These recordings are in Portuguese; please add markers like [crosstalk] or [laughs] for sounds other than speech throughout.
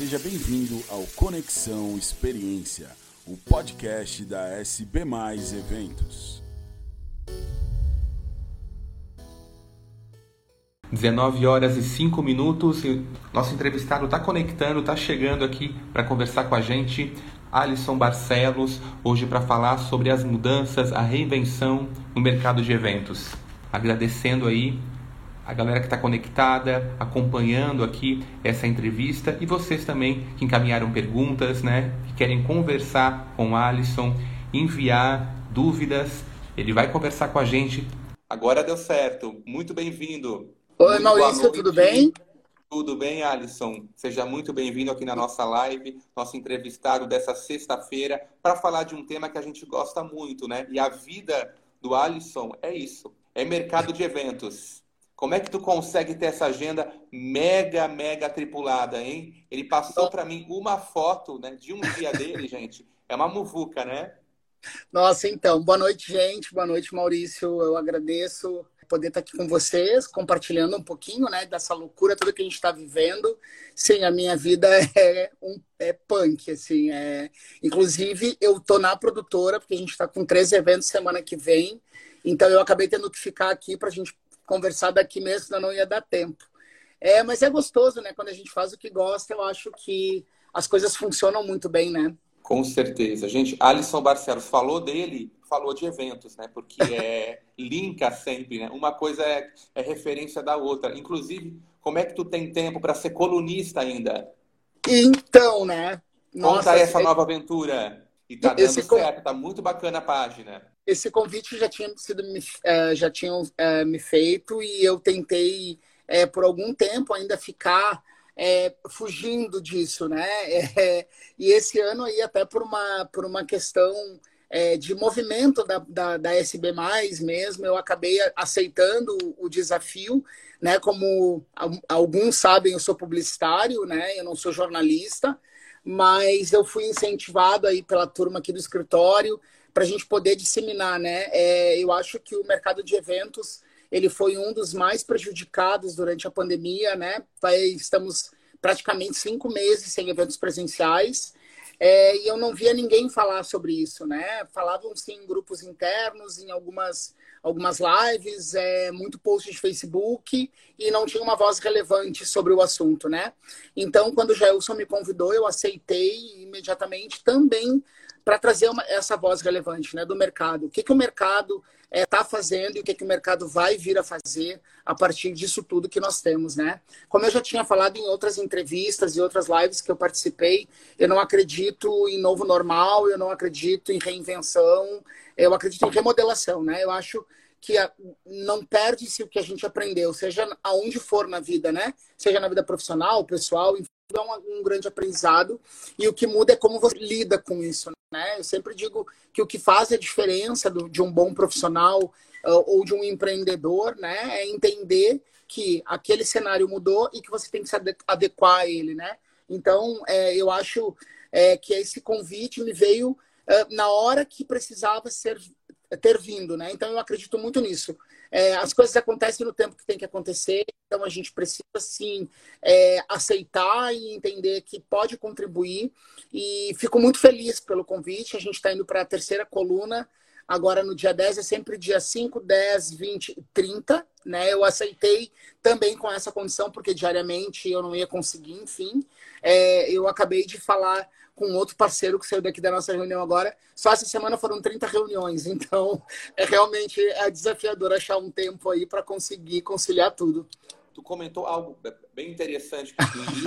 Seja bem-vindo ao Conexão Experiência, o podcast da SB Mais Eventos. 19 horas e 5 minutos. E nosso entrevistado está conectando, está chegando aqui para conversar com a gente. Alisson Barcelos, hoje para falar sobre as mudanças, a reinvenção no mercado de eventos. Agradecendo aí a galera que está conectada, acompanhando aqui essa entrevista e vocês também que encaminharam perguntas, né, que querem conversar com o Alisson, enviar dúvidas. Ele vai conversar com a gente. Agora deu certo. Muito bem-vindo. Oi, muito Maurício, tudo bem? Tudo bem, Alisson? Seja muito bem-vindo aqui na nossa live, nosso entrevistado dessa sexta-feira, para falar de um tema que a gente gosta muito, né? E a vida do Alisson é isso, é mercado de eventos. Como é que tu consegue ter essa agenda mega, mega tripulada, hein? Ele passou para mim uma foto né, de um dia dele, [laughs] gente. É uma muvuca, né? Nossa, então, boa noite, gente. Boa noite, Maurício. Eu agradeço poder estar aqui com vocês, compartilhando um pouquinho, né, dessa loucura toda que a gente está vivendo. Sim, a minha vida [laughs] é um é punk, assim. É... Inclusive, eu tô na produtora, porque a gente está com três eventos semana que vem. Então, eu acabei tendo que ficar aqui para a gente conversar daqui mesmo, senão não ia dar tempo. É, mas é gostoso, né? Quando a gente faz o que gosta, eu acho que as coisas funcionam muito bem, né? Com certeza. Gente, Alisson Barcelos falou dele, falou de eventos, né? Porque [laughs] é, linka sempre, né? Uma coisa é, é referência da outra. Inclusive, como é que tu tem tempo para ser colunista ainda? Então, né? Nossa, Conta essa nova aventura. E tá dando esse certo, tá muito bacana a página. Esse convite já tinha sido é, já tinham é, me feito e eu tentei é, por algum tempo ainda ficar é, fugindo disso, né? [laughs] É, e esse ano aí até por uma, por uma questão é, de movimento da, da, da, SB+, mesmo, eu acabei aceitando o desafio, né? Como alguns sabem, eu sou publicitário, né? Eu não sou jornalista, mas eu fui incentivado aí pela turma aqui do escritório para a gente poder disseminar, né? É, eu acho que o mercado de eventos ele foi um dos mais prejudicados durante a pandemia, né? Estamos praticamente cinco meses sem eventos presenciais. É, e eu não via ninguém falar sobre isso, né? Falavam sim em grupos internos, em algumas, algumas lives, é, muito post de Facebook, e não tinha uma voz relevante sobre o assunto, né? Então, quando o Gelson me convidou, eu aceitei imediatamente também para trazer uma, essa voz relevante né, do mercado. O que, que o mercado está eh, é, fazendo e o que, que o mercado vai vir a fazer a partir disso tudo que nós temos, né? Como eu já tinha falado em outras entrevistas e outras lives que eu participei, eu não acredito em novo normal, eu não acredito em reinvenção, eu acredito em remodelação, né? Eu acho que não perde-se o que a gente aprendeu, seja aonde for na vida, né? Seja na vida profissional, pessoal, é um, um grande aprendizado. E o que muda é como você lida com isso, né? Eu sempre digo que o que faz a diferença do, de um bom profissional uh, ou de um empreendedor, né? É entender que aquele cenário mudou e que você tem que se adequar a ele, né? Então, é, eu acho é, que esse convite me veio na hora que precisava ser ter vindo, né? Então eu acredito muito nisso. É, as coisas acontecem no tempo que tem que acontecer, então a gente precisa sim é, aceitar e entender que pode contribuir. E fico muito feliz pelo convite. A gente está indo para a terceira coluna. Agora no dia 10 é sempre dia 5, 10, 20 30. Né? Eu aceitei também com essa condição, porque diariamente eu não ia conseguir, enfim. É, eu acabei de falar com outro parceiro que saiu daqui da nossa reunião agora. Só essa semana foram 30 reuniões, então é realmente é desafiador achar um tempo aí para conseguir conciliar tudo. Tu comentou algo bem interessante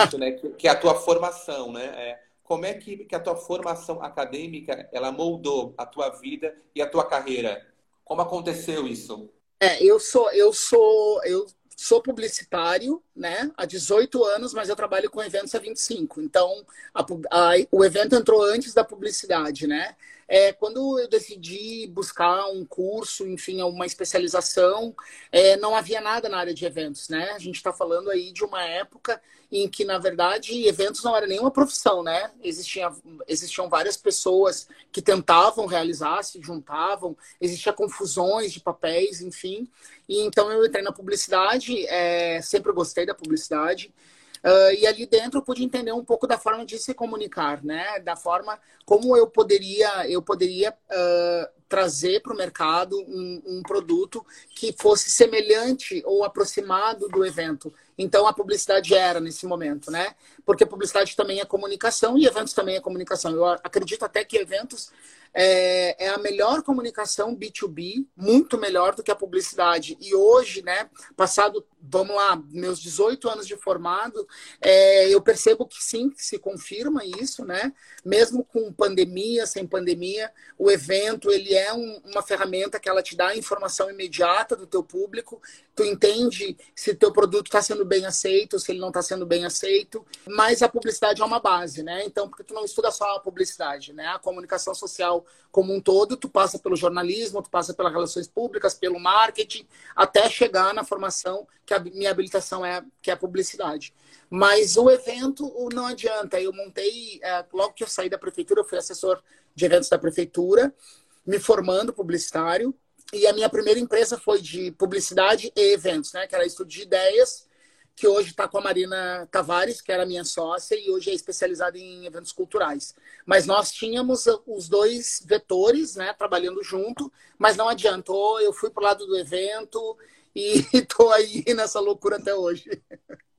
isso, né? Que é a tua formação, né? É, como é que, que a tua formação acadêmica ela moldou a tua vida e a tua carreira? Como aconteceu isso? É, eu sou, eu sou, eu sou publicitário, né, há 18 anos, mas eu trabalho com eventos há 25. Então, a, a, o evento entrou antes da publicidade, né? É, quando eu decidi buscar um curso, enfim, uma especialização, é, não havia nada na área de eventos, né? A gente está falando aí de uma época em que, na verdade, eventos não era nenhuma profissão, né? Existia, existiam várias pessoas que tentavam realizar, se juntavam, existiam confusões de papéis, enfim. E então eu entrei na publicidade, é, sempre gostei da publicidade. Uh, e ali dentro eu pude entender um pouco da forma de se comunicar, né? Da forma como eu poderia, eu poderia uh, trazer para o mercado um, um, produto que fosse semelhante ou aproximado do evento. Então a publicidade era nesse momento, né? Porque publicidade também é comunicação e eventos também é comunicação. Eu acredito até que eventos é, é, a melhor comunicação B2B, muito melhor do que a publicidade. E hoje, né, passado, vamos lá, meus 18 anos de formado, é, eu percebo que sim, se confirma isso, né? Mesmo com pandemia, sem pandemia, o evento, ele é um, uma ferramenta que ela te dá a informação imediata do teu público, tu entende se teu produto está sendo bem aceito, se ele não está sendo bem aceito, mas a publicidade é uma base, né? Então, porque tu não estuda só a publicidade, né? A comunicação social como um todo, tu passa pelo jornalismo, tu passa pelas relações públicas, pelo marketing, até chegar na formação que a minha habilitação é que é a publicidade. Mas o evento não adianta. Eu montei, é, logo que eu saí da prefeitura, eu fui assessor de eventos da prefeitura, me formando publicitário. E a minha primeira empresa foi de publicidade e eventos, né? Que era estudo de ideias que hoje está com a Marina Tavares, que era minha sócia, e hoje é especializada em eventos culturais. Mas nós tínhamos os dois vetores, né, trabalhando junto, mas não adiantou, eu fui para o lado do evento e [laughs] estou aí nessa loucura até hoje.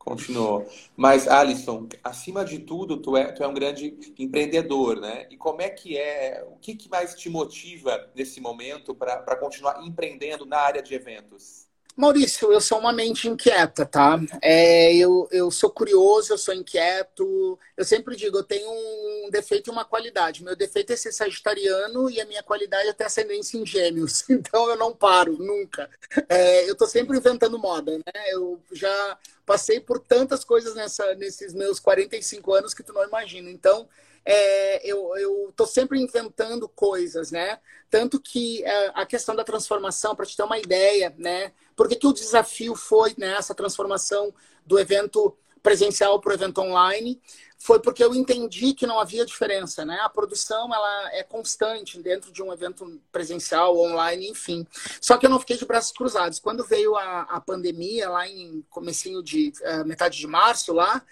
Continuou. Mas, Alisson, acima de tudo, tu é, tu é um grande empreendedor, né? E como é que é, o que, que mais te motiva nesse momento para continuar empreendendo na área de eventos? Maurício, eu sou uma mente inquieta, tá? É, eu, eu sou curioso, eu sou inquieto. Eu sempre digo, eu tenho um defeito e uma qualidade. Meu defeito é ser sagitariano e a minha qualidade é ter ascendência em gêmeos. [laughs] Então eu não paro, nunca. É, eu tô sempre inventando moda, né? Eu já passei por tantas coisas nessa, nesses meus 45 anos que tu não imagina. Então, é, eu, tô sempre inventando coisas, né? Tanto que é, a questão da transformação, para te ter uma ideia, né? Por que, que o desafio foi né, transformação do evento presencial para o evento online? Foi porque eu entendi que não havia diferença, né? A produção ela é constante dentro de um evento presencial, online, enfim. Só que eu não fiquei de braços cruzados. Quando veio a, a pandemia lá em comecinho de uh, metade de março lá,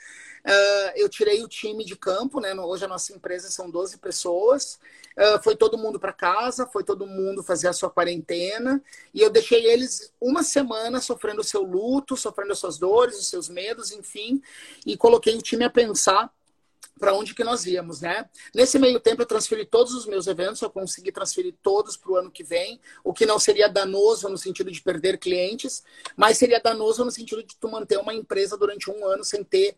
Uh, eu tirei o time de campo, né? Hoje a nossa empresa são 12 pessoas. Uh, foi todo mundo para casa, foi todo mundo fazer a sua quarentena. E eu deixei eles uma semana sofrendo o seu luto, sofrendo as suas dores, os seus medos, enfim. E coloquei o time a pensar para onde que nós íamos, né? Nesse meio tempo eu transferi todos os meus eventos, eu consegui transferir todos para o ano que vem, o que não seria danoso no sentido de perder clientes, mas seria danoso no sentido de tu manter uma empresa durante um ano sem ter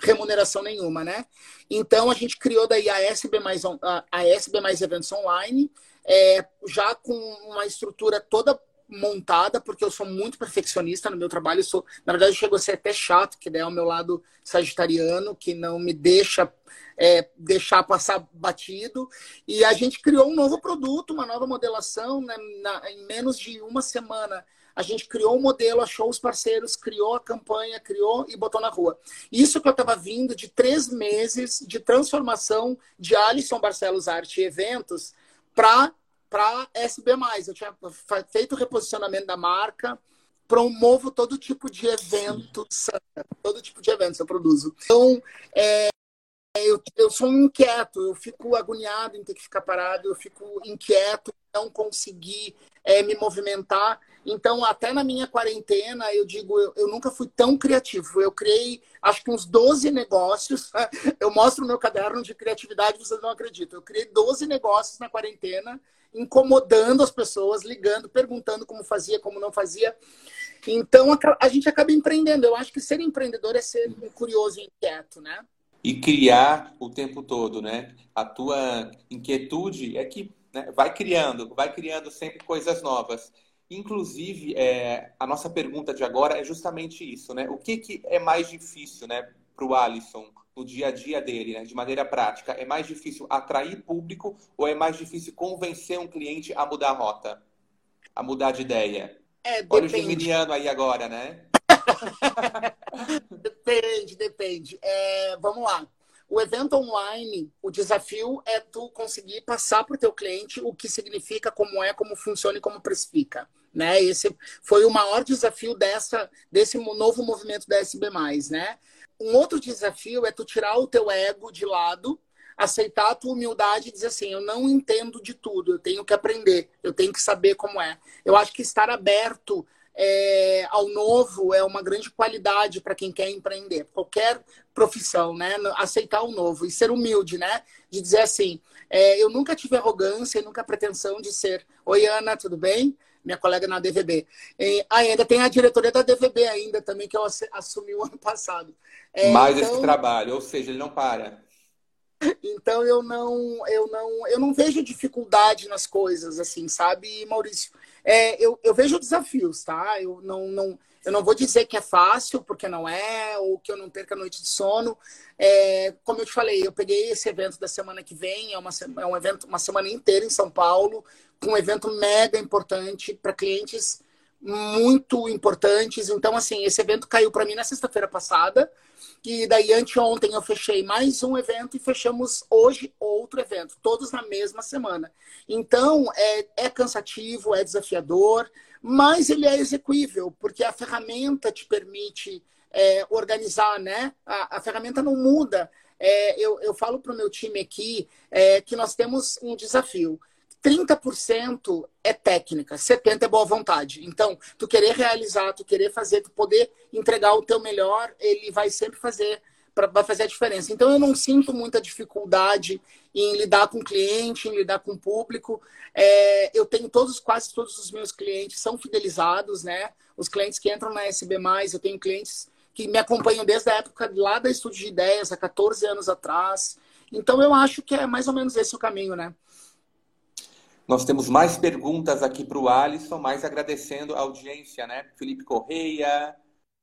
remuneração nenhuma, né? Então a gente criou daí a SB mais, a SB mais eventos online, é, já com uma estrutura toda montada, porque eu sou muito perfeccionista no meu trabalho. Sou, na verdade, chego a ser até chato, que é o meu lado sagitariano, que não me deixa é, deixar passar batido. E a gente criou um novo produto, uma nova modelação, né, na, em menos de uma semana a gente criou um modelo, achou os parceiros, criou a campanha, criou e botou na rua. Isso que eu estava vindo de três meses de transformação de Alisson Barcelos Arte e Eventos para para SB+. Eu tinha feito o reposicionamento da marca, promovo todo tipo de eventos, todo tipo de eventos eu produzo. Então, é, eu, eu sou um inquieto, eu fico agoniado em ter que ficar parado, eu fico inquieto, não conseguir é, me movimentar. Então, até na minha quarentena, eu digo, eu, eu, nunca fui tão criativo. Eu criei, acho que uns 12 negócios. [laughs] Eu mostro o meu caderno de criatividade, vocês não acreditam. Eu criei 12 negócios na quarentena, incomodando as pessoas, ligando, perguntando como fazia, como não fazia. Então, a, a gente acaba empreendendo. Eu acho que ser empreendedor é ser curioso e inquieto, né? E criar o tempo todo, né? A tua inquietude é que né, vai criando, vai criando sempre coisas novas. Inclusive, é, a nossa pergunta de agora é justamente isso, né? O que, que é mais difícil, né, para o Alisson no dia a dia dele, né, de maneira prática? É mais difícil atrair público ou é mais difícil convencer um cliente a mudar a rota, a mudar de ideia? É, Olha o geminiano aí agora, né? [laughs] depende, depende. É, vamos lá. O evento online, o desafio é tu conseguir passar para o teu cliente o que significa, como é, como funciona e como precifica, Né? Esse foi o maior desafio dessa, desse novo movimento da SB+. Né? Um outro desafio é tu tirar o teu ego de lado, aceitar a tua humildade e dizer assim, eu não entendo de tudo, eu tenho que aprender, eu tenho que saber como é. Eu acho que estar aberto é, ao novo é uma grande qualidade para quem quer empreender, qualquer profissão, né? Aceitar o novo e ser humilde, né? De dizer assim, é, eu nunca tive arrogância e nunca pretensão de ser, oi Ana, tudo bem? minha colega na DVB. E, ah, ainda tem a diretoria da DVB ainda também, que eu assumi o [laughs] ano passado. É, Mais então... esse trabalho, ou seja, ele não para. Então eu não, eu não, eu não vejo dificuldade nas coisas, assim, sabe, Maurício? É, eu, eu vejo desafios, tá? Eu não, não, eu não vou dizer que é fácil, porque não é, ou que eu não perca a noite de sono. É, como eu te falei, eu peguei esse evento da semana que vem, é, uma, é um evento, uma semana inteira em São Paulo, com um evento mega importante para clientes muito importantes. Então, assim, esse evento caiu para mim na sexta-feira passada. E daí, anteontem, eu fechei mais um evento e fechamos hoje outro evento, todos na mesma semana. Então, é, é cansativo, é desafiador, mas ele é execuível, porque a ferramenta te permite é, organizar, né? A, a, ferramenta não muda. É, eu, eu falo para o meu time aqui é, que nós temos um desafio. 30% é técnica, 70% é boa vontade. Então, tu querer realizar, tu querer fazer, tu poder entregar o teu melhor, ele vai sempre fazer pra, vai fazer a diferença. Então, eu não sinto muita dificuldade em lidar com cliente, em lidar com público. É, eu tenho todos, quase todos os meus clientes são fidelizados, né? Os clientes que entram na SB+, eu tenho clientes que me acompanham desde a época lá da Estúdio de Ideias, há 14 anos atrás. Então, eu acho que é mais ou menos esse o caminho, né? Nós temos mais perguntas aqui para o Alisson, mais agradecendo a audiência, né? Felipe Correia,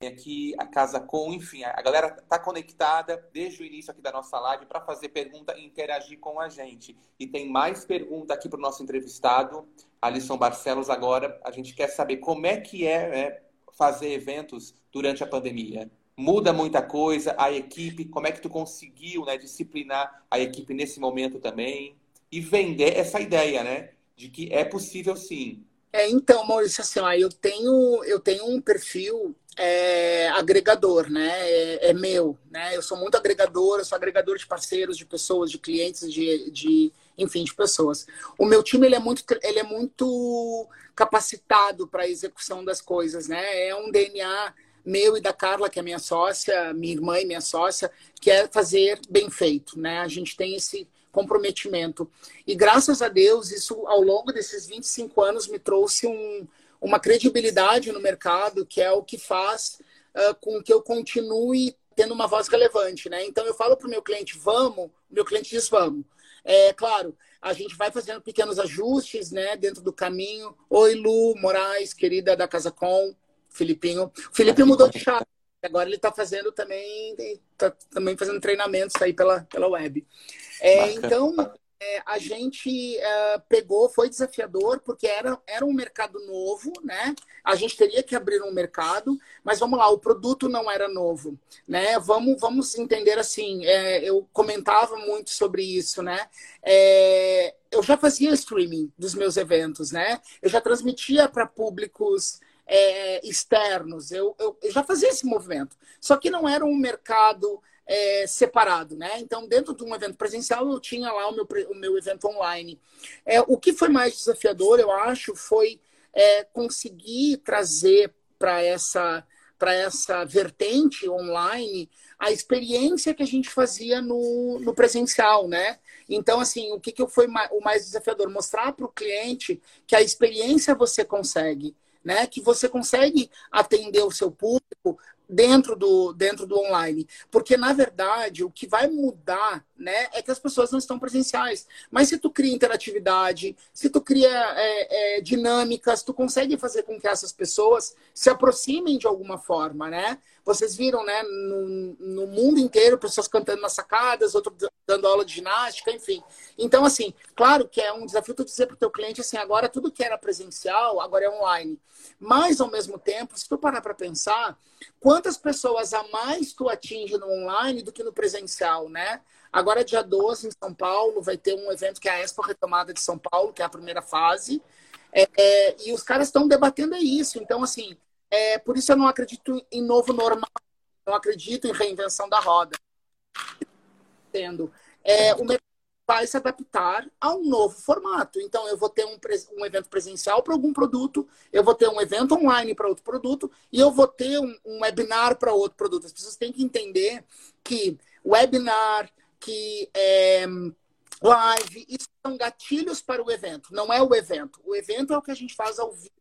aqui a Casa Com, enfim, a galera está conectada desde o início aqui da nossa live para fazer pergunta e interagir com a gente. E tem mais pergunta aqui para o nosso entrevistado, Alisson Barcelos. Agora, a gente quer saber como é que é né, fazer eventos durante a pandemia. Muda muita coisa, a equipe, como é que tu conseguiu né, disciplinar a equipe nesse momento também e vender essa ideia, né? De que é possível sim. É, então, Maurício, assim, ó, eu tenho, eu tenho um perfil é, agregador, né? É, é, meu, né? Eu sou muito agregador, eu sou agregador de parceiros, de pessoas, de clientes, de, de enfim, de pessoas. O meu time ele é muito, ele é muito capacitado para a execução das coisas, né? É um DNA meu e da Carla, que é minha sócia, minha irmã e minha sócia, que é fazer bem feito, né? A gente tem esse comprometimento. E graças a Deus, isso ao longo desses 25 anos me trouxe um, uma credibilidade no mercado, que é o que faz uh, com que eu continue tendo uma voz relevante, né? Então eu falo para o meu cliente, vamos, o meu cliente diz vamos. É claro, a gente vai fazendo pequenos ajustes, né, dentro do caminho. Oi, Lu Moraes, querida da Casa Com, Filipinho. O Felipe mudou de chave. Agora ele está fazendo também, tá também fazendo treinamentos aí pela, pela web. É, então, é, a gente é, pegou, foi desafiador, porque era, era um mercado novo, né? A gente teria que abrir um mercado, mas vamos lá, o produto não era novo, né? Vamos, vamos entender assim, é, eu comentava muito sobre isso, né? É, eu já fazia streaming dos meus eventos, né? Eu já transmitia para públicos é, externos, eu, eu, eu já fazia esse movimento. Só que não era um mercado é, separado, né? Então, dentro de um evento presencial, eu tinha lá o meu, o meu evento online. É, o que foi mais desafiador, eu acho, foi é, conseguir trazer para essa para essa vertente online a experiência que a gente fazia no, no presencial, né? Então, assim, o que, que foi o mais desafiador? Mostrar para o cliente que a experiência você consegue, né? Que você consegue atender o seu público dentro do, dentro do online. Porque, na verdade, o que vai mudar né, é que as pessoas não estão presenciais. Mas se tu cria interatividade, se tu cria é, é, dinâmicas, tu consegue fazer com que essas pessoas se aproximem de alguma forma, né? Vocês viram, né, no, no mundo inteiro, pessoas cantando nas sacadas, outros dando aula de ginástica, enfim. Então, assim, claro que é um desafio tu dizer para o teu cliente, assim, agora tudo que era presencial, agora é online. Mas, ao mesmo tempo, se tu parar para pensar, quantas pessoas a mais tu atinge no online do que no presencial, né? Agora, dia 12, em São Paulo, vai ter um evento que é a Expo Retomada de São Paulo, que é a primeira fase. É, é, e os caras estão debatendo isso. Então, assim, é, por isso eu não acredito em novo normal, não acredito em reinvenção da roda. Tendo. É, o mercado vai se adaptar a um novo formato. Então, eu vou ter um, um evento presencial para algum produto, eu vou ter um evento online para outro produto, e eu vou ter um, um webinar para outro produto. As pessoas têm que entender que webinar, que é, live, isso são gatilhos para o evento, não é o evento. O evento é o que a gente faz ao vivo.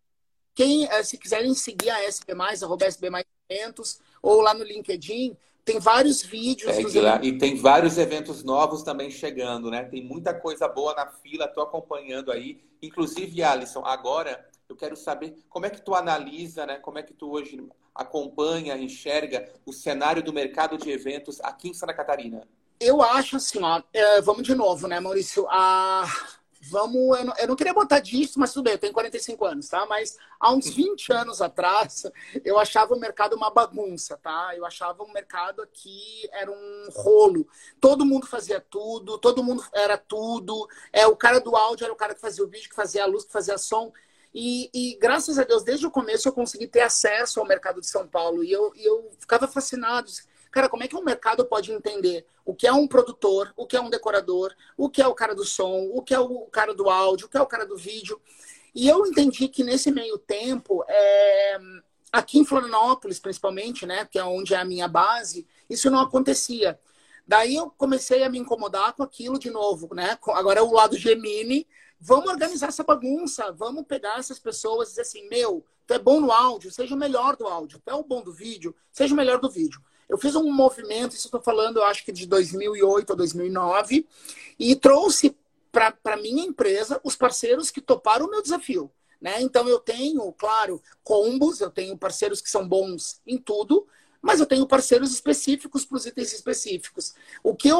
Quem, eh, se quiserem seguir a SB+, arroba SB+, eventos, ou lá no LinkedIn, tem vários vídeos. lá. E tem vários eventos novos também chegando, né? Tem muita coisa boa na fila, estou acompanhando aí. Inclusive, Alisson, agora eu quero saber como é que tu analisa, né? Como é que tu hoje acompanha, enxerga o cenário do mercado de eventos aqui em Santa Catarina? Eu acho assim, ó, é, vamos de novo, né, Maurício? Ah, vamos, eu não, eu não, queria botar disso, mas tudo bem, eu tenho 45 anos, tá? Mas há uns 20 anos atrás, eu achava o mercado uma bagunça, tá? Eu achava o mercado aqui era um rolo. Todo mundo fazia tudo, todo mundo era tudo. É, o cara do áudio era o cara que fazia o vídeo, que fazia a luz, que fazia som. E, e, graças a Deus, desde o começo eu consegui ter acesso ao mercado de São Paulo. E eu, e eu ficava fascinado. Cara, como é que um mercado pode entender o que é um produtor, o que é um decorador, o que é o cara do som, o que é o cara do áudio, o que é o cara do vídeo? E eu entendi que nesse meio tempo, é... aqui em Florianópolis, principalmente, né, que é onde é a minha base, isso não acontecia. Daí eu comecei a me incomodar com aquilo de novo, né? Agora é o lado Gemini. Vamos organizar essa bagunça, vamos pegar essas pessoas e dizer assim: meu, tu é bom no áudio, seja o melhor do áudio. Tu é o bom do vídeo, seja o melhor do vídeo. Eu fiz um movimento, isso estou falando, eu acho que de 2008 a 2009, e trouxe para a minha empresa os parceiros que toparam o meu desafio. Né? Então, eu tenho, claro, combos, eu tenho parceiros que são bons em tudo, mas eu tenho parceiros específicos para os itens específicos. O que eu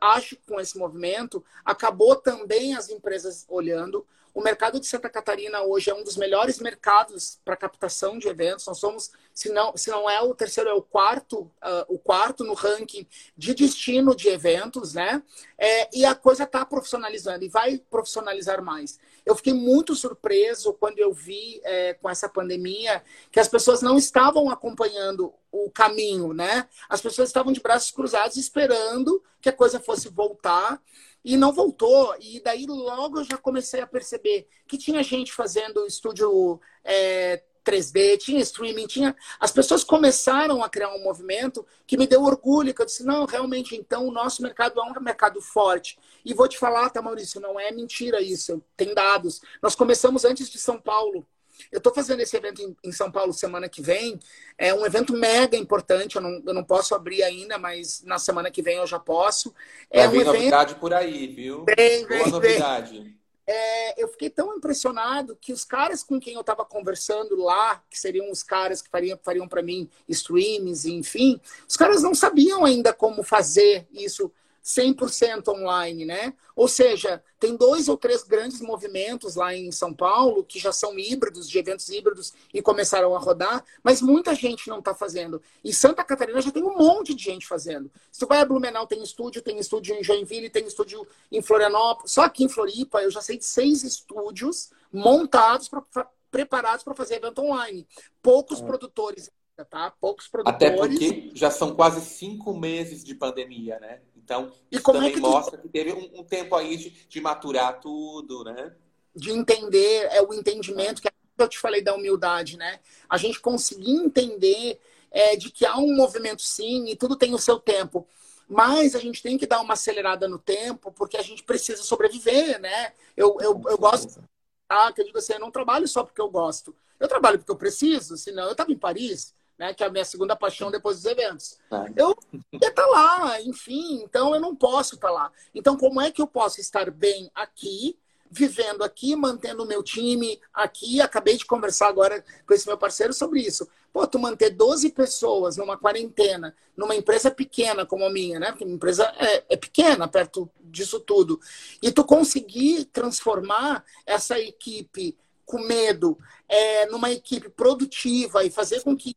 acho com esse movimento, acabou também as empresas olhando. O mercado de Santa Catarina hoje é um dos melhores mercados para captação de eventos. Nós somos, se não, se não é o terceiro, é o quarto, uh, o quarto no ranking de destino de eventos, né? É, e a coisa está profissionalizando e vai profissionalizar mais. Eu fiquei muito surpreso quando eu vi é, com essa pandemia que as pessoas não estavam acompanhando o caminho, né? As pessoas estavam de braços cruzados esperando que a coisa fosse voltar e não voltou. E daí logo eu já comecei a perceber que tinha gente fazendo estúdio é, 3D, tinha streaming, tinha. As pessoas começaram a criar um movimento que me deu orgulho, que eu disse, não, realmente, então o nosso mercado é um mercado forte. E vou te falar, tá, Maurício, não é mentira isso, tem dados. Nós começamos antes de São Paulo. Eu estou fazendo esse evento em, em, São Paulo semana que vem. É um evento mega importante. Eu não, eu não posso abrir ainda, mas na semana que vem eu já posso. É Vai um evento... novidade por aí, viu? Vem, Boa novidade. É, eu fiquei tão impressionado que os caras com quem eu estava conversando lá, que seriam os caras que fariam, fariam para mim streams, enfim, os caras não sabiam ainda como fazer isso 100% online, né? Ou seja, tem dois ou três grandes movimentos lá em São Paulo que já são híbridos, de eventos híbridos e começaram a rodar, mas muita gente não está fazendo. E Santa Catarina já tem um monte de gente fazendo. Se tu vai a Blumenau, tem estúdio, tem estúdio em Joinville, tem estúdio em Florianópolis. Só aqui em Floripa eu já sei de seis estúdios montados, pra, preparados para fazer evento online. Poucos é. produtores tá? Poucos produtores. Até porque já são quase cinco meses de pandemia, né? Então, e isso também é que mostra tu... que teve um, um, tempo aí de, de maturar tudo, né? De entender, é o entendimento que eu te falei da humildade, né? A gente conseguir entender é, de que há um movimento sim e tudo tem o seu tempo. Mas a gente tem que dar uma acelerada no tempo, porque a gente precisa sobreviver, né? Eu, eu, eu gosto, ah, que eu digo assim, eu não trabalho só porque eu gosto. Eu trabalho porque eu preciso, senão eu estava em Paris, né, que é a minha segunda paixão depois dos eventos. É. Eu ia estar tá lá, enfim, então eu não posso estar tá lá. Então, como é que eu posso estar bem aqui, vivendo aqui, mantendo o meu time aqui? Acabei de conversar agora com esse meu parceiro sobre isso. Pô, tu manter 12 pessoas numa quarentena, numa empresa pequena como a minha, né? Porque a minha empresa é, é pequena perto disso tudo. E tu conseguir transformar essa equipe com medo é, numa equipe produtiva e fazer com que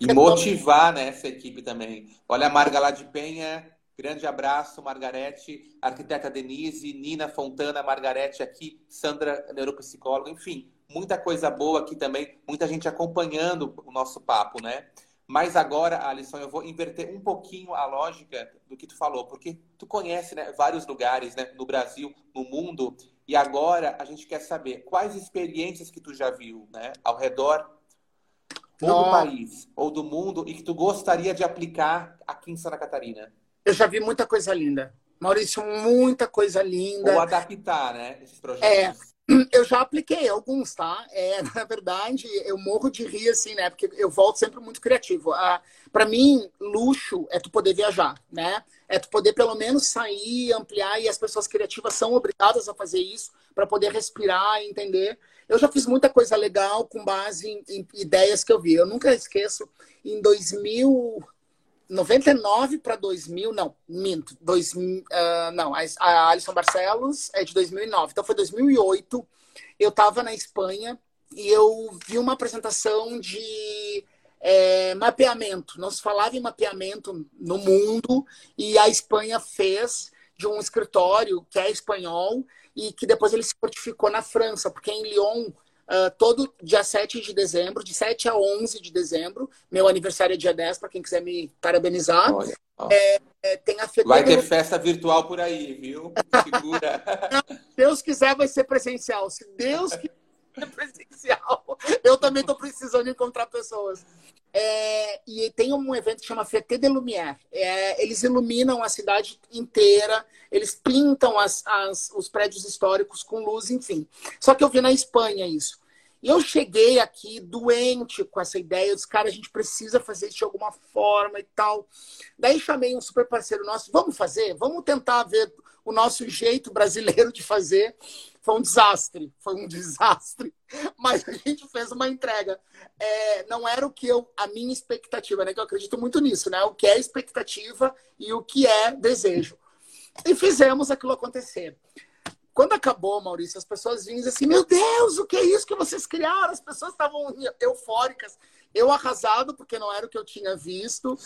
E motivar né, essa equipe também. Olha a Marga lá de Penha, grande abraço, Margarete, arquiteta Denise, Nina Fontana, Margarete aqui, Sandra, neuropsicóloga, enfim, muita coisa boa aqui também, muita gente acompanhando o nosso papo, né? Mas agora, Alisson, eu vou inverter um pouquinho a lógica do que tu falou, porque tu conhece né, vários lugares né, no Brasil, no mundo, e agora a gente quer saber quais experiências que tu já viu né, ao redor ou do país ou do mundo e que tu gostaria de aplicar aqui em Santa Catarina. Eu já vi muita coisa linda. Maurício, muita coisa linda. Ou adaptar, né, esses projetos. É, eu já apliquei alguns, tá? É, [laughs] na verdade, eu morro de rir, assim, né? Porque eu volto sempre muito criativo. Ah, para mim, luxo é tu poder viajar, né? É tu poder pelo menos sair, ampliar, e as pessoas criativas são obrigadas a fazer isso para poder respirar e entender. Eu já fiz muita coisa legal com base em, em ideias que eu vi. Eu nunca esqueço, em 2000, 99 para 2000, não, minto, 2000, uh, não, a Alison Barcelos é de 2009, então foi 2008, eu estava na Espanha e eu vi uma apresentação de é, mapeamento, não se falava em mapeamento no mundo e a Espanha fez de um escritório que é espanhol e que depois ele se fortificou na França, porque em Lyon Uh, todo dia 7 de dezembro, de 7 a 11 de dezembro. Meu aniversário é dia 10, para quem quiser me parabenizar. Olha, é, é, tem a Vai ter festa virtual por aí, viu? Segura. Se Deus quiser, vai ser presencial. Se Deus quiser, é presencial. Eu também estou precisando encontrar pessoas. É, e tem um evento que chama Fête de Lumière. É, eles iluminam a cidade inteira, eles pintam as, as, os prédios históricos com luz, enfim. Só que eu vi na Espanha isso. E eu cheguei aqui doente com essa ideia. Eu disse, cara, a gente precisa fazer isso de alguma forma e tal. Daí chamei um super parceiro nosso, vamos fazer? Vamos tentar ver o nosso jeito brasileiro de fazer. Foi um desastre, foi um [laughs] desastre. Mas a gente fez uma entrega. É, não era o que eu, a minha expectativa, né? Que eu acredito muito nisso, né? O que é expectativa e o que é desejo. E fizemos aquilo acontecer. Quando acabou, Maurício, as pessoas vinham assim: Meu Deus, o que é isso que vocês criaram? As pessoas estavam eufóricas. Eu arrasado, porque não era o que eu tinha visto.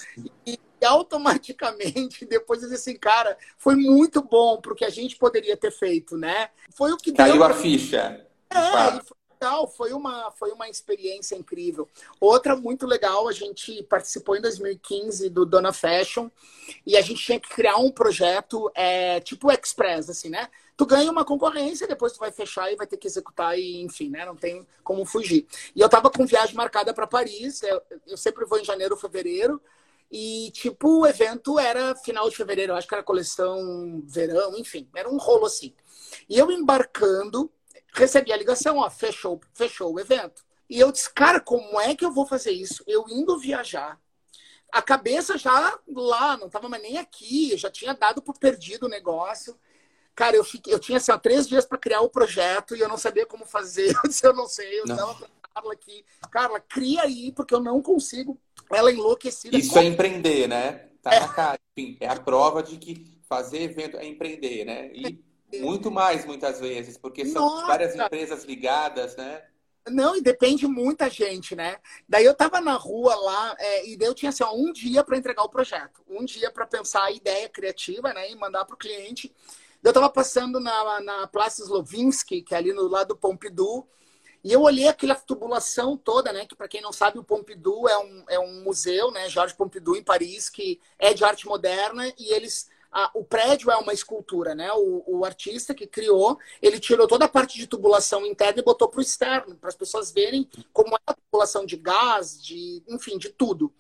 E automaticamente, [laughs] depois eu disse assim: Cara, foi muito bom pro que a gente poderia ter feito, né? Foi o que Caiu deu. a ficha. É, foi legal, foi uma, foi uma experiência incrível. Outra muito legal, a gente participou em 2015 do Dona Fashion e a gente tinha que criar um projeto é, tipo Express, assim, né? Tu ganha uma concorrência, depois tu vai fechar e vai ter que executar e, enfim, né? Não tem como fugir. E eu tava com viagem marcada para Paris, eu, eu sempre vou em janeiro, fevereiro, e, tipo, o evento era final de fevereiro, eu acho que era coleção verão, enfim, era um rolo assim. E eu embarcando, recebi a ligação, ó, fechou, fechou o evento. E eu disse, cara, como é que eu vou fazer isso? Eu indo viajar, a cabeça já lá, não estava mais nem aqui, já tinha dado por perdido o negócio. Cara, eu, fiquei, eu tinha assim, ó, três dias para criar o projeto e eu não sabia como fazer. [laughs] Eu disse, eu não sei. Eu dava para Carla aqui, Carla, cria aí, porque eu não consigo. Ela enlouquecida. Isso é empreender, né? Tá é. na cara. Enfim, é a prova de que fazer evento é empreender, né? E muito mais, muitas vezes, porque são Nossa. várias empresas ligadas, né? Não, e depende muita gente, né? Daí eu tava na rua lá, é, e daí eu tinha assim, ó, um dia para entregar o projeto, um dia para pensar a ideia criativa, né? E mandar para o cliente. Eu tava passando na, na Praça Slovinsky, que é ali no lado do Pompidou, e eu olhei aquela tubulação toda, né? Que para quem não sabe, o Pompidou é um, é um museu, né? Georges Pompidou em Paris, que é de arte moderna, e eles a, o prédio é uma escultura, né? O, o, artista que criou, ele tirou toda a parte de tubulação interna e botou para o externo, para as pessoas verem como é a tubulação de gás, de, enfim, de tudo.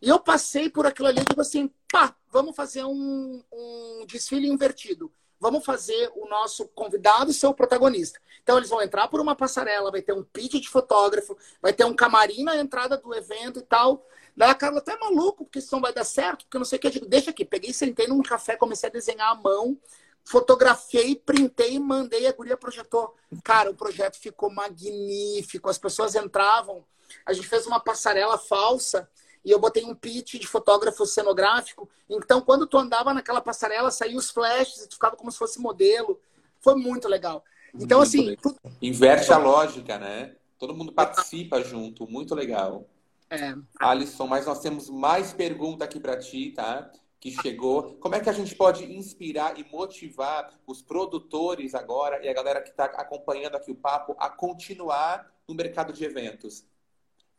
E eu passei por aquilo ali e digo assim, pá, vamos fazer um, um desfile invertido. Vamos fazer o nosso convidado ser o protagonista. Então eles vão entrar por uma passarela, vai ter um pitch de fotógrafo, vai ter um camarim na entrada do evento e tal. Daí a Carla até maluco, porque isso não vai dar certo, porque não sei o que. Eu digo, deixa aqui. Peguei, sentei num café, comecei a desenhar à mão, fotografei, printei, mandei, a guria projetou. Cara, o projeto ficou magnífico. As pessoas entravam, a gente fez uma passarela falsa e eu botei um pitch de fotógrafo cenográfico. Então, quando tu andava naquela passarela, saía os flashes e tu ficava como se fosse modelo. Foi muito legal. Então, muito assim. Legal. Tu... Inverte a lógica, né? Todo mundo participa junto, muito legal. É. Alisson, mas nós temos mais pergunta aqui para ti, tá? Que chegou. Como é que a gente pode inspirar e motivar os produtores agora e a galera que está acompanhando aqui o papo a continuar no mercado de eventos?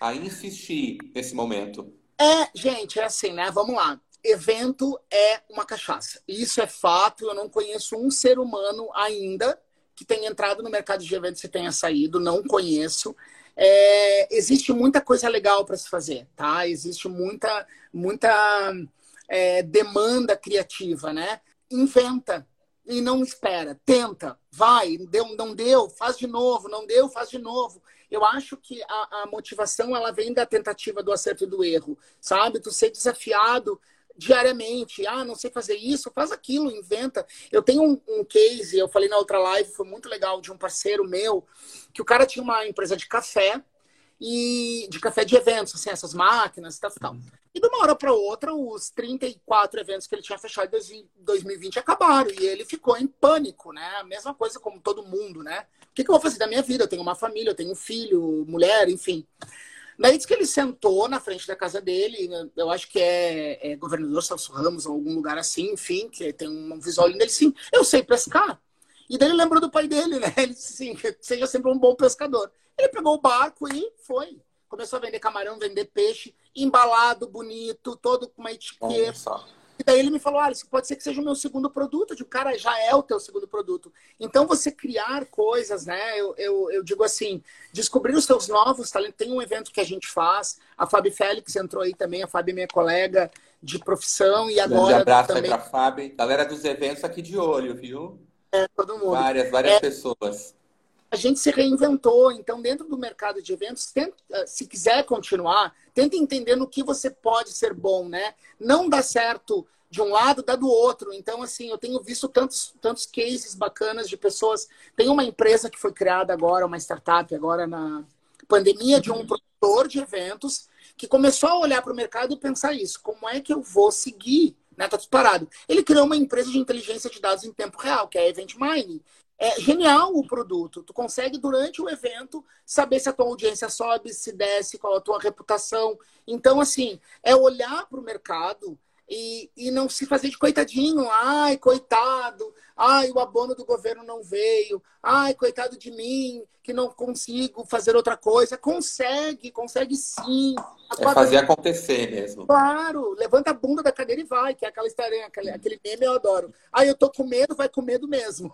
A insistir nesse momento? É, gente, é assim, né? Vamos lá. Evento é uma cachaça. Isso é fato. Eu não conheço um ser humano ainda que tenha entrado no mercado de eventos e tenha saído. Não conheço. É, existe muita coisa legal para se fazer, tá? Existe muita, muita é, demanda criativa, né? Inventa e não espera, tenta, vai, deu, não deu, faz de novo, não deu, faz de novo. Eu acho que a, a motivação ela vem da tentativa do acerto e do erro, sabe? Tu ser desafiado diariamente. Ah, não sei fazer isso, faz aquilo, inventa. Eu tenho um, um, case, eu falei na outra live, foi muito legal, de um parceiro meu, que o cara tinha uma empresa de café e de café de eventos, assim, essas máquinas e tal, tal. E de uma hora para outra, os 34 eventos que ele tinha fechado em 2020 acabaram e ele ficou em pânico, né? A mesma coisa como todo mundo, né? O que, que eu vou fazer da minha vida? Eu tenho uma família, eu tenho um filho, mulher, enfim. Daí diz que ele sentou na frente da casa dele, eu acho que é, é governador Celso Ramos, ou algum lugar assim, enfim, que tem um visual lindo. Ele sim, eu sei pescar. E daí ele lembrou do pai dele, né? Ele disse assim, [laughs] seja sempre um bom pescador. Ele pegou o barco e foi. Começou a vender camarão, vender peixe, embalado, bonito, todo com uma etiqueta. E daí ele me falou, ah, isso pode ser que seja o meu segundo produto. De cara, já é o teu segundo produto. Então, você criar coisas, né? Eu, eu, eu digo assim, descobrir os seus novos talentos. Tem um evento que a gente faz, a Fabi Félix entrou aí também, a Fabi minha colega de profissão e agora Um abraço também... aí pra Fabi. Galera dos eventos aqui de olho, viu? É, todo mundo. Várias, várias é... pessoas a gente se reinventou. Então, dentro do mercado de eventos, tenta, eh, se quiser continuar, tenta entender no que você pode ser bom, né? Não dá certo de um lado, dá do outro. Então, assim, eu tenho visto tantos, tantos cases bacanas de pessoas. Tem uma empresa que foi criada agora, uma startup agora na pandemia, de um produtor de eventos, que começou a olhar para o mercado e pensar isso. Como é que eu vou seguir? Né? Tá tudo parado. Ele criou uma empresa de inteligência de dados em tempo real, que é a Event Mining. É genial o produto. Tu consegue, durante o evento, saber se a tua audiência sobe, se desce, qual a tua reputação. Então, assim, é olhar para o mercado e, e não se fazer de coitadinho. Ai, coitado. Ai, o abono do governo não veio. Ai, coitado de mim, que não consigo fazer outra coisa. Consegue, consegue sim. É fazer acontecer mesmo. Claro, levanta a bunda da cadeira e vai, que é aquela história, aquele, aquele meme eu adoro. Ai, eu tô com medo, vai com medo mesmo.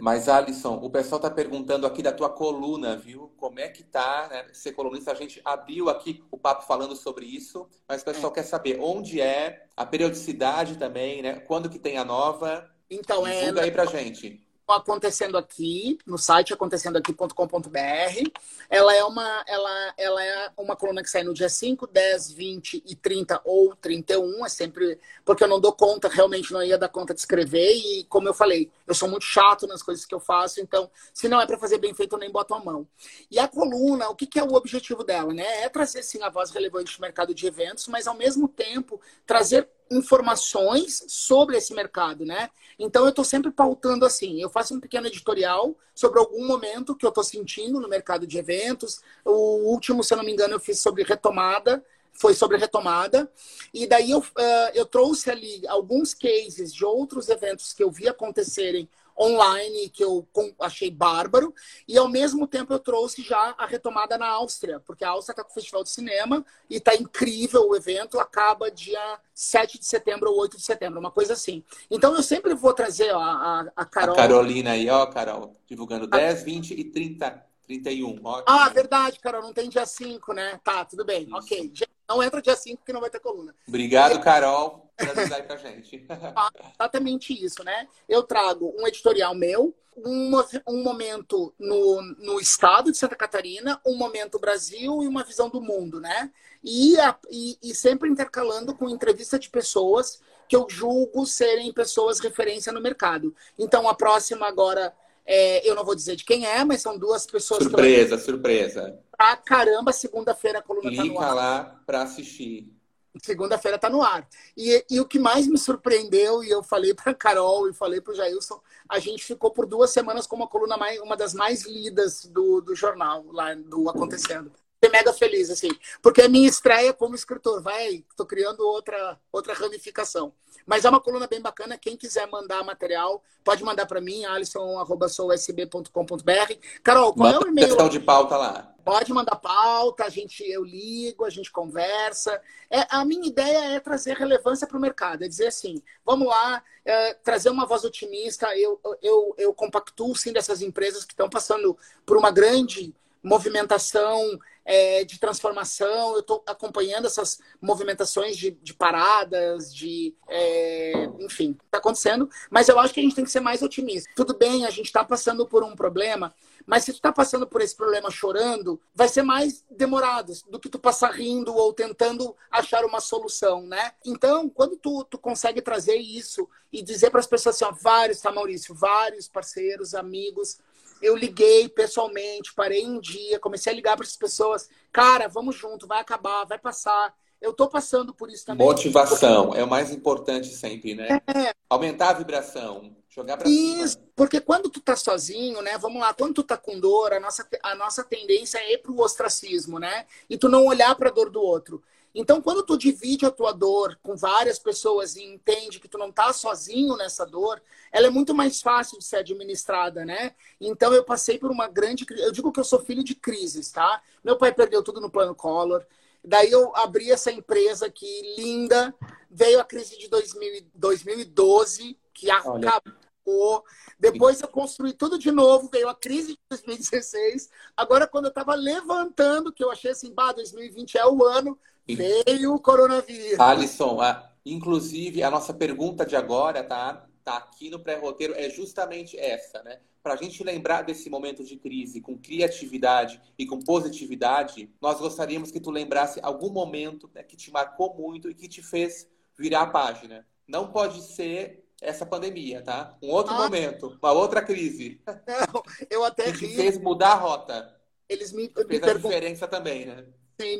Mas, Alisson, o pessoal está perguntando aqui da tua coluna, viu? Como é que tá, né? Ser colunista, a gente abriu aqui o papo falando sobre isso, mas o pessoal é. quer saber onde é, a periodicidade também, né? Quando que tem a nova? Então, é Divulga é... aí pra gente acontecendo aqui no site acontecendoaqui.com.br. Ela é uma ela, ela é uma coluna que sai no dia 5, 10, 20 e 30 ou 31, é sempre porque eu não dou conta, realmente não ia dar conta de escrever e como eu falei, eu sou muito chato nas coisas que eu faço, então se não é para fazer bem feito eu nem boto a mão. E a coluna, o que, que é o objetivo dela, né? É trazer sim a voz relevante do mercado de eventos, mas ao mesmo tempo trazer informações sobre esse mercado, né? Então eu estou sempre pautando assim, eu faço um pequeno editorial sobre algum momento que eu estou sentindo no mercado de eventos. O último, se eu não me engano, eu fiz sobre retomada, foi sobre retomada. E daí eu, uh, eu trouxe ali alguns cases de outros eventos que eu vi acontecerem online que eu achei bárbaro. E ao mesmo tempo eu trouxe já a retomada na Áustria, porque a Áustria está com o Festival de Cinema e está incrível o evento, acaba dia 7 de setembro ou 8 de setembro, uma coisa assim. Então eu sempre vou trazer ó, a, a Carol. A Carolina aí, ó, Carol, divulgando 10, 20 e 30. 31. Ótimo. Ah, verdade, Carol, não tem dia 5, né? Tá, tudo bem. Isso. Ok. Não entra dia 5 que não vai ter coluna. Obrigado, Carol, aí pra gente. [laughs] Exatamente isso, né? Eu trago um editorial meu, um, um momento no, no estado de Santa Catarina, um momento Brasil e uma visão do mundo, né? E, a, e, e sempre intercalando com entrevista de pessoas que eu julgo serem pessoas referência no mercado. Então, a próxima agora é, eu não vou dizer de quem é, mas são duas pessoas. Surpresa, surpresa. Pra caramba, segunda-feira a coluna Clica tá no ar. lá para assistir. Segunda-feira tá no ar. E, e, o que mais me surpreendeu, e eu falei para Carol e falei para o Jailson, a gente ficou por duas semanas com uma coluna mais, uma das mais lidas do, do jornal, lá do Acontecendo. Ser mega feliz, assim. Porque é minha estreia como escritor. Vai, tô criando outra, outra ramificação. Mas é uma coluna bem bacana. Quem quiser mandar material, pode mandar para mim, alisson.sousb.com.br. Carol, qual Manda é o e-mail? questão de pauta lá. Pode mandar pauta, a gente, eu ligo, a gente conversa. É, a minha ideia é trazer relevância para o mercado, é dizer assim, vamos lá, é, trazer uma voz otimista. Eu, eu, eu compactuo, sim, dessas empresas que estão passando por uma grande movimentação é, de transformação. Eu estou acompanhando essas movimentações de, de paradas, de. É, enfim, está acontecendo. Mas eu acho que a gente tem que ser mais otimista. Tudo bem, a gente está passando por um problema, mas se tu está passando por esse problema chorando, vai ser mais demorado do que tu passar rindo ou tentando achar uma solução, né? Então, quando tu, tu consegue trazer isso e dizer para as pessoas assim, ó, vários, tá, Maurício? Vários parceiros, amigos eu liguei pessoalmente, parei um dia, comecei a ligar para as pessoas. Cara, vamos junto, vai acabar, vai passar. Eu estou passando por isso também. Motivação é o mais importante sempre, né? É. Aumentar a vibração, jogar para cima. Porque quando tu tá sozinho, né? Vamos lá, quando tu tá com dor, a nossa, a nossa tendência é ir pro ostracismo, né? E tu não olhar para a dor do outro. Então, quando tu divide a tua dor com várias pessoas e entende que tu não tá sozinho nessa dor, ela é muito mais fácil de ser administrada, né? Então, eu passei por uma grande crise. Eu digo que eu sou filho de crises, tá? Meu pai perdeu tudo no plano Collor. Daí eu abri essa empresa aqui, linda. Veio a crise de 2000, 2012, que Olha. Acabou. Depois eu construí tudo de novo, veio a crise de 2016. Agora, quando eu estava levantando, que eu achei assim, bah, 2020 é o ano, Veio o coronavírus. Alisson, a, inclusive a nossa pergunta de agora, tá? Tá aqui no pré-roteiro, é justamente essa, né? Para a gente lembrar desse momento de crise com criatividade e com positividade, nós gostaríamos que tu lembrasse algum momento né, que te marcou muito e que te fez virar a página. Não pode ser essa pandemia, tá? Um outro ah. momento, uma outra crise. Não, eu até que fez mudar a rota. Eles me, fez me a pergun... diferença também, né?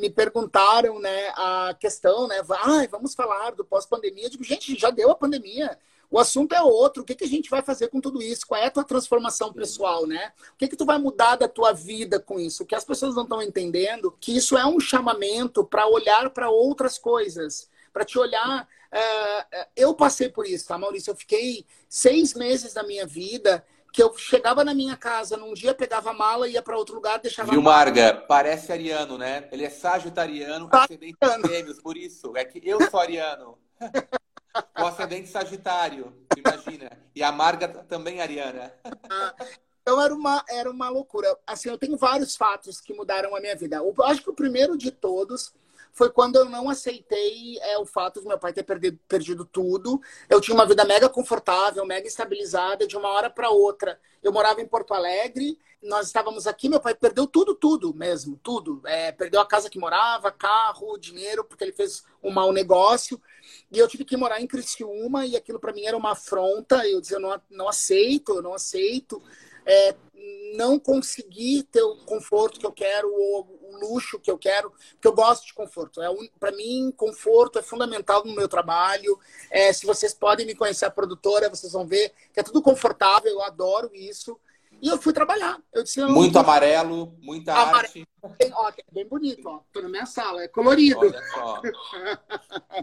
me perguntaram né, a questão, né? Ah, vamos falar do pós-pandemia. Eu digo, gente, já deu a pandemia. O assunto é outro. O que, que a gente vai fazer com tudo isso? Qual é a tua transformação pessoal, né? O que, que tu vai mudar da tua vida com isso? O que as pessoas não estão entendendo que isso é um chamamento para olhar para outras coisas, para te olhar. Uh, eu passei por isso, tá, Maurício? Eu fiquei seis meses da minha vida que eu chegava na minha casa num dia, pegava a mala, ia para outro lugar, deixava Viu, Marga? Parece ariano, né? Ele é sagitariano, ascendente gêmeos, por isso. É que eu sou ariano. [laughs] o ascendente sagitário, imagina. E a Marga também ariana. Ah, então era uma, era uma loucura. Assim, eu tenho vários fatos que mudaram a minha vida. Eu acho que o primeiro de todos foi quando eu não aceitei é, o fato de meu pai ter perdido, perdido tudo. Eu tinha uma vida mega confortável, mega estabilizada, de uma hora para outra. Eu morava em Porto Alegre, nós estávamos aqui, meu pai perdeu tudo, tudo mesmo, tudo. É, perdeu a casa que morava, carro, dinheiro, porque ele fez um mau negócio. E eu tive que morar em Criciúma, e aquilo para mim era uma afronta. Eu dizia, eu não, não aceito, eu não aceito. É, não consegui ter o conforto que eu quero, ou luxo que eu quero, porque eu gosto de conforto. É para mim, conforto é fundamental no meu trabalho. É, se vocês podem me conhecer a produtora, vocês vão ver que é tudo confortável, eu adoro isso. E eu fui trabalhar. Eu disse, Muito não... amarelo, muita amarelo. arte. Ó, é bem bonito, ó. Tô na minha sala, é colorido. Olha só.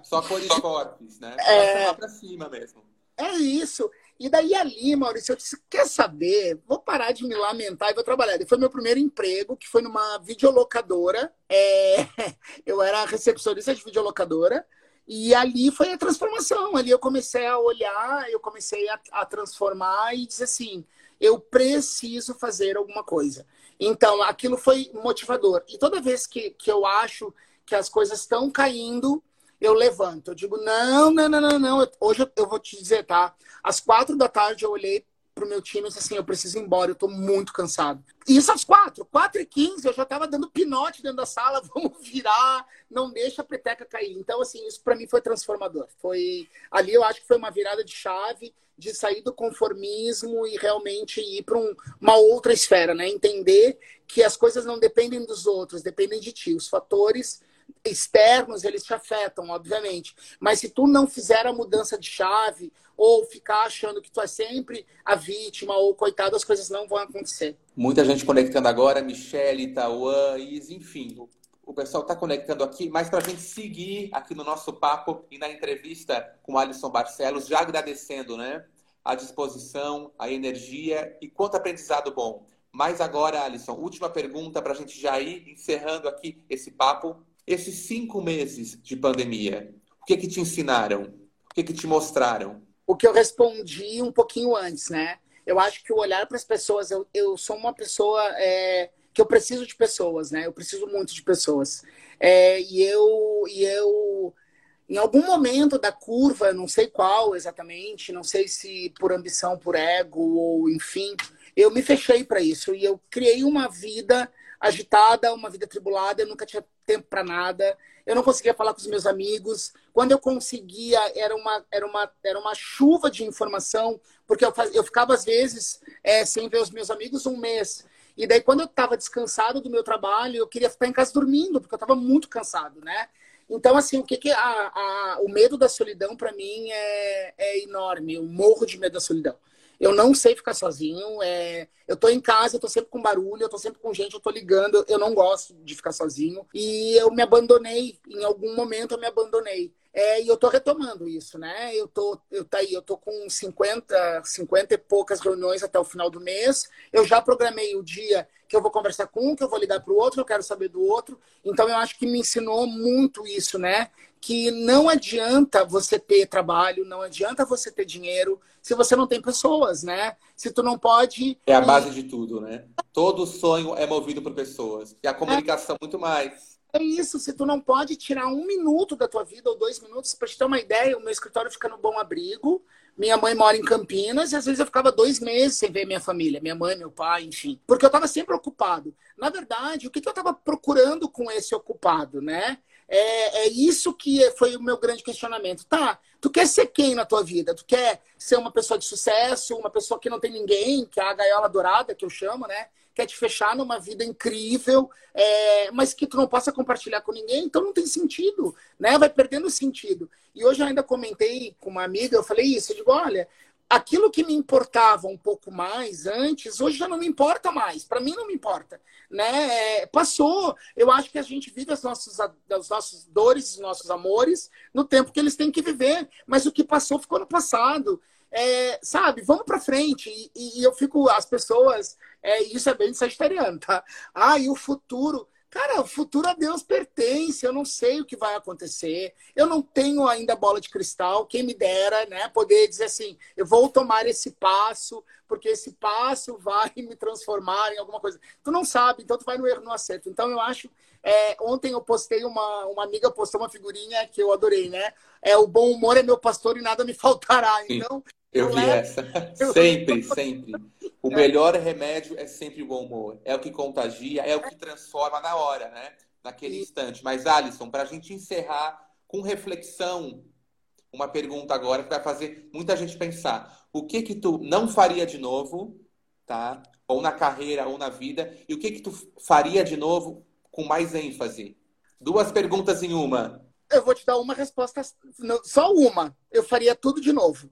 só cores fortes, né? É... Lá pra cima mesmo. É isso. E daí ali, Maurício, eu disse, quer saber? Vou parar de me lamentar e vou trabalhar. E foi meu primeiro emprego, que foi numa videolocadora. É... [laughs] Eu era recepcionista de videolocadora. E ali foi a transformação. Ali eu comecei a olhar, eu comecei a, a transformar e dizer assim, eu preciso fazer alguma coisa. Então, aquilo foi motivador. E toda vez que, que eu acho que as coisas estão caindo, eu levanto. Eu digo, não, não, não, não, não. Hoje eu vou te dizer, tá? Às quatro da tarde eu olhei pro meu time e disse assim, eu preciso ir embora, eu tô muito cansado. Isso às quatro, quatro e quinze, eu já tava dando pinote dentro da sala, [laughs] vamos virar, não deixa a peteca cair. Então, assim, isso para mim foi transformador. Foi ali eu acho que foi uma virada de chave de sair do conformismo e realmente ir para um, uma outra esfera, né? Entender que as coisas não dependem dos outros, dependem de ti. Os fatores externos, eles te afetam, obviamente. Mas se tu não fizer a mudança de chave ou ficar achando que tu é sempre a vítima ou coitado, as coisas não vão acontecer. Muita gente conectando agora, Michelle, Tauan, Is, enfim. O pessoal está conectando aqui, mas para a gente seguir aqui no nosso papo e na entrevista com Alisson Barcelos, já agradecendo né, a disposição, a energia e quanto aprendizado bom. Mas agora, Alisson, última pergunta para a gente já ir encerrando aqui esse papo. Esses cinco meses de pandemia, o que que te ensinaram? O que que te mostraram? O que eu respondi um pouquinho antes, né? Eu acho que o olhar para as pessoas, eu, eu sou uma pessoa é, que eu preciso de pessoas, né? Eu preciso muito de pessoas. É, e eu, e eu, em algum momento da curva, não sei qual exatamente, não sei se por ambição, por ego ou enfim, eu me fechei para isso e eu criei uma vida agitada, uma vida tribulada, eu nunca tinha tempo para nada. Eu não conseguia falar com os meus amigos. Quando eu conseguia, era uma, era uma, era uma chuva de informação, porque eu, faz, eu ficava, às vezes, é, sem ver os meus amigos um mês. E daí, quando eu estava descansado do meu trabalho, eu queria ficar em casa dormindo, porque eu estava muito cansado, né? Então, assim, o que, que a, a, o medo da solidão, para mim, é, é enorme. Eu morro de medo da solidão. Eu não sei ficar sozinho. É... Eu tô em casa, eu tô sempre com barulho, eu tô sempre com gente, eu tô ligando. Eu não gosto de ficar sozinho. E eu me abandonei. Em algum momento eu me abandonei. É, e eu tô retomando isso, né? Eu tô, eu tá aí, eu tô com 50, 50 e poucas reuniões até o final do mês. Eu já programei o dia que eu vou conversar com um, que eu vou ligar para o outro, eu quero saber do outro. Então eu acho que me ensinou muito isso, né? Que não adianta você ter trabalho, não adianta você ter dinheiro se você não tem pessoas, né? Se tu não pode. É a base de tudo, né? Todo sonho é movido por pessoas. E a comunicação é. muito mais. É isso, se tu não pode tirar um minuto da tua vida ou dois minutos, para te ter uma ideia, o meu escritório fica no Bom Abrigo, minha mãe mora em Campinas e às vezes eu ficava dois meses sem ver minha família, minha mãe, meu pai, enfim, porque eu estava sempre ocupado. Na verdade, o que, que eu estava procurando com esse ocupado, né? É, é, isso que foi o meu grande questionamento. Tá, tu quer ser quem na tua vida? Tu quer ser uma pessoa de sucesso, uma pessoa que não tem ninguém, que é a gaiola dourada, que eu chamo, né? quer te fechar numa vida incrível, é, mas que tu não possa compartilhar com ninguém, então não tem sentido, né? Vai perdendo sentido. E hoje eu ainda comentei com uma amiga, eu falei isso, eu digo, olha, aquilo que me importava um pouco mais antes, hoje já não me importa mais. Para mim não me importa, né? É, passou. Eu acho que a gente vive as nossas, as nossas dores, os nossos amores no tempo que eles têm que viver. Mas o que passou ficou no passado. É, sabe? Vamos para frente. E, e, eu fico, as pessoas é, isso é bem sagitariano, tá? Ah, e o futuro. Cara, o futuro a Deus pertence. Eu não sei o que vai acontecer. Eu não tenho ainda bola de cristal. Quem me dera, né? Poder dizer assim: eu vou tomar esse passo, porque esse passo vai [laughs] me transformar em alguma coisa. Tu não sabe, então tu vai no erro, no acerto. Então eu acho. É, ontem eu postei uma, uma amiga postou uma figurinha que eu adorei, né? É o bom humor é meu pastor e nada me [laughs] faltará. Então eu vi essa. [laughs] Sempre, sempre. O melhor remédio é sempre o bom humor. É o que contagia, é o que transforma na hora, né? Naquele instante. Mas, Alisson, para a gente encerrar com reflexão, uma pergunta agora que vai fazer muita gente pensar. O que que tu não faria de novo, tá? Ou na carreira, ou na vida. E o que que tu faria de novo com mais ênfase? Duas perguntas em uma. Eu vou te dar uma resposta, só uma. Eu faria tudo de novo.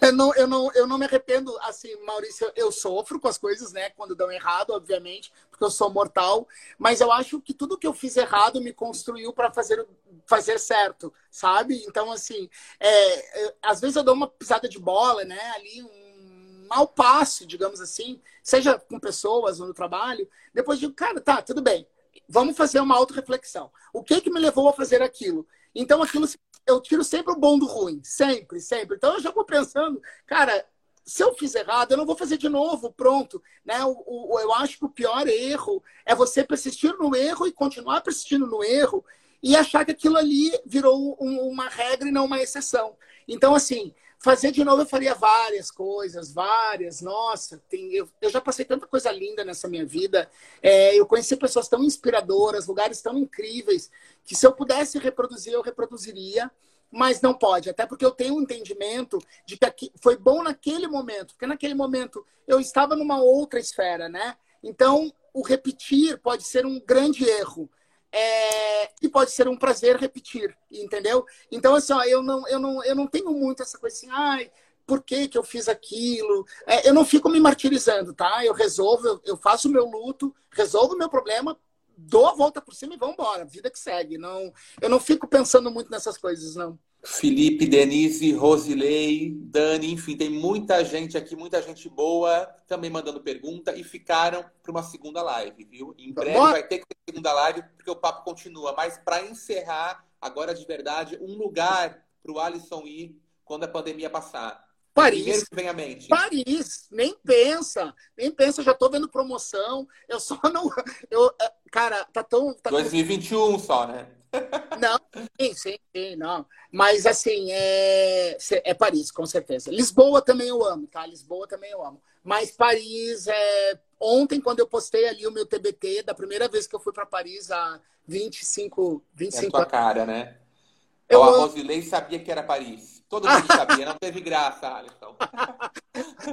Eu, [laughs] não, eu, não, eu não me arrependo, assim, Maurício, eu, sofro com as coisas, né, quando dão errado, obviamente, porque eu sou mortal, mas eu acho que tudo que eu fiz errado me construiu para fazer, fazer certo, sabe? Então, assim, é, eu, às vezes eu dou uma pisada de bola, né, ali, um mau passo, digamos assim, seja com pessoas ou no trabalho, depois digo, cara, tá, tudo bem, vamos fazer uma auto-reflexão. O que que me levou a fazer aquilo? Então, aquilo eu tiro sempre o bom do ruim, sempre, sempre. Então eu já vou pensando, cara, se eu fiz errado, eu não vou fazer de novo, pronto. Né? O, o, eu acho que o pior erro é você persistir no erro e continuar persistindo no erro e achar que aquilo ali virou um, uma regra e não uma exceção. Então, assim, fazer de novo eu faria várias coisas, várias. Nossa, tem, eu, eu já passei tanta coisa linda nessa minha vida. É, eu conheci pessoas tão inspiradoras, lugares tão incríveis, que se eu pudesse reproduzir, eu reproduziria mas não pode, até porque eu tenho um entendimento de que foi bom naquele momento, porque naquele momento eu estava numa outra esfera, né? Então, o repetir pode ser um grande erro. É, e pode ser um prazer repetir, entendeu? Então, assim, ó, eu, não, eu, não, eu não tenho muito essa coisa assim, ai, por que, que eu fiz aquilo? É, eu não fico me martirizando, tá? Eu resolvo, eu, eu faço o meu luto, resolvo o meu problema, dou a volta por cima e vamos embora, vida que segue. Não, eu não fico pensando muito nessas coisas, não. Felipe, Denise, Rosilei, Dani, enfim, tem muita gente aqui, muita gente boa também mandando pergunta e ficaram para uma segunda live, viu? Em breve Bora. vai ter que ter segunda live porque o papo continua. Mas para encerrar, agora de verdade, um lugar para o Alisson ir quando a pandemia passar. Paris. Primeiro que vem à mente. Paris, nem pensa, nem pensa, já tô vendo promoção. Eu só não. [laughs] Eu, é, cara, tá tão. Tá 2021 tão... só, né? Não, sim, sim, sim, não. Mas assim, é, é Paris, com certeza. Lisboa também eu amo, tá? Lisboa também eu amo. Mas Paris é. Ontem, quando eu postei ali o meu TBT, da primeira vez que eu fui para Paris há 25, 25 é a tua anos. cara, né? Eu a Rosilei sabia que era Paris. Todo mundo [laughs] sabia, não teve graça, Alisson.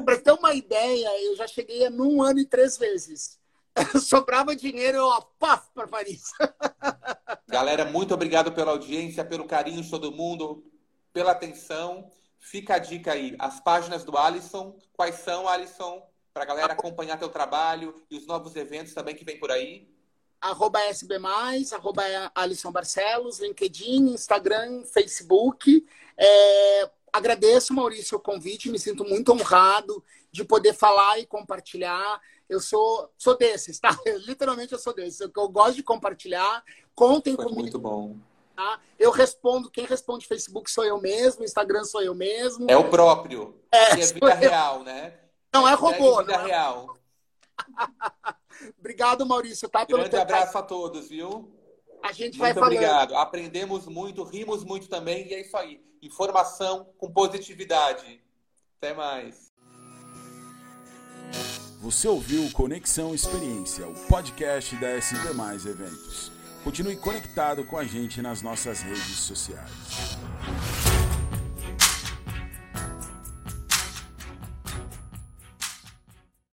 para ter uma ideia, eu já cheguei num ano e três vezes. [laughs] Sobrava dinheiro, eu, paf, para Paris. [laughs] Galera, muito obrigado pela audiência, pelo carinho de todo mundo, pela atenção. Fica a dica aí, as páginas do Alisson. Quais são, Alisson? Para a galera acompanhar teu trabalho e os novos eventos também que vem por aí. Arroba SB+, arroba Alisson Barcelos, LinkedIn, Instagram, Facebook. É, agradeço, Maurício, o convite, me sinto muito honrado de poder falar e compartilhar. Eu sou, sou desses, tá? Eu, [laughs] literalmente eu sou desses. Eu, eu gosto de compartilhar. Contem Foi comigo. Muito bom. Tá? Eu respondo, quem responde Facebook sou eu mesmo, Instagram sou eu mesmo. É o próprio. É, é vida eu. real, né? Não é, é robô. É vida não é... real. [laughs] Obrigado, Maurício, tá? Grande abraço a todos, viu? A gente muito vai falando. obrigado. Aprendemos muito, rimos muito também, e é isso aí. Informação com positividade. Até mais. Você ouviu Conexão Experiência, o podcast da SB Mais Eventos. Continue conectado com a gente nas nossas redes sociais.